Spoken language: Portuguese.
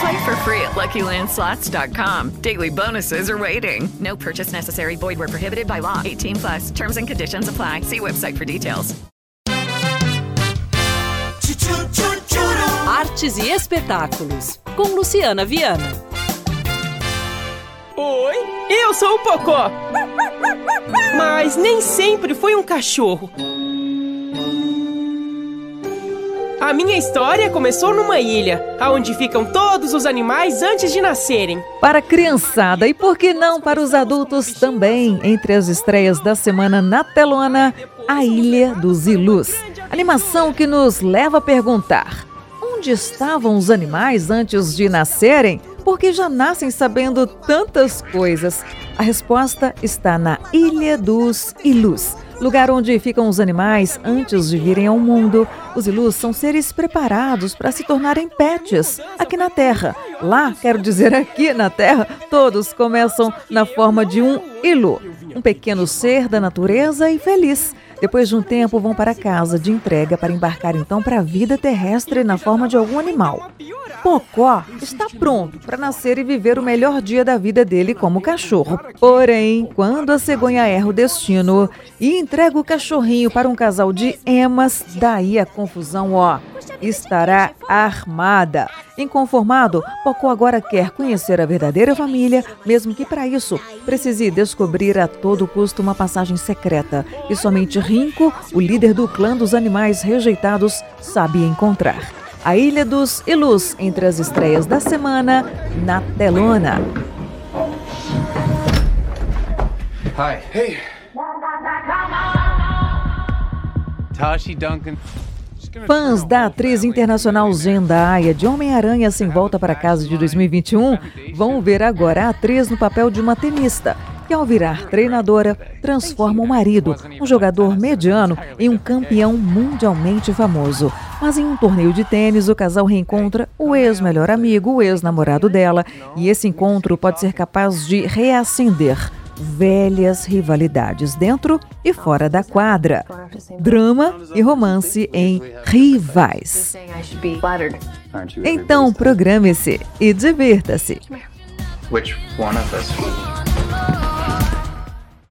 Play for free at LuckyLandSlots.com. Daily bonuses are waiting. No purchase necessary. Void where prohibited by law. 18 plus. Terms and conditions apply. See website for details. Artes e espetáculos com Luciana Viana. Oi, eu sou o Pocó. Mas nem sempre foi um cachorro. A minha história começou numa ilha, onde ficam todos os animais antes de nascerem. Para a criançada e por que não para os adultos também, entre as estreias da semana na telona, A Ilha dos Ilus. Animação que nos leva a perguntar: onde estavam os animais antes de nascerem? Porque já nascem sabendo tantas coisas. A resposta está na Ilha dos Ilus, lugar onde ficam os animais antes de virem ao mundo. Os ilus são seres preparados para se tornarem pets aqui na Terra. Lá, quero dizer aqui na Terra, todos começam na forma de um ilu, um pequeno ser da natureza e feliz. Depois de um tempo, vão para casa de entrega para embarcar então para a vida terrestre na forma de algum animal. Pocó está pronto para nascer e viver o melhor dia da vida dele como cachorro. Porém, quando a cegonha erra o destino e entrega o cachorrinho para um casal de emas, daí a confusão, ó, estará armada. Inconformado, Pocó agora quer conhecer a verdadeira família, mesmo que para isso precise descobrir a todo custo uma passagem secreta. E somente Rinco, o líder do clã dos animais rejeitados, sabe encontrar. A Ilha dos Ilus, entre as estreias da semana, na telona. Hi. Hey. Tashi Duncan. Fãs da atriz internacional Zendaya de Homem-Aranha Sem Volta para Casa de 2021 vão ver agora a atriz no papel de uma tenista, que ao virar treinadora, transforma o marido, um jogador mediano, em um campeão mundialmente famoso. Mas em um torneio de tênis, o casal reencontra o ex-melhor amigo, o ex-namorado dela, e esse encontro pode ser capaz de reacender velhas rivalidades dentro e fora da quadra. Drama e romance em Rivais. Então programe-se e divirta-se.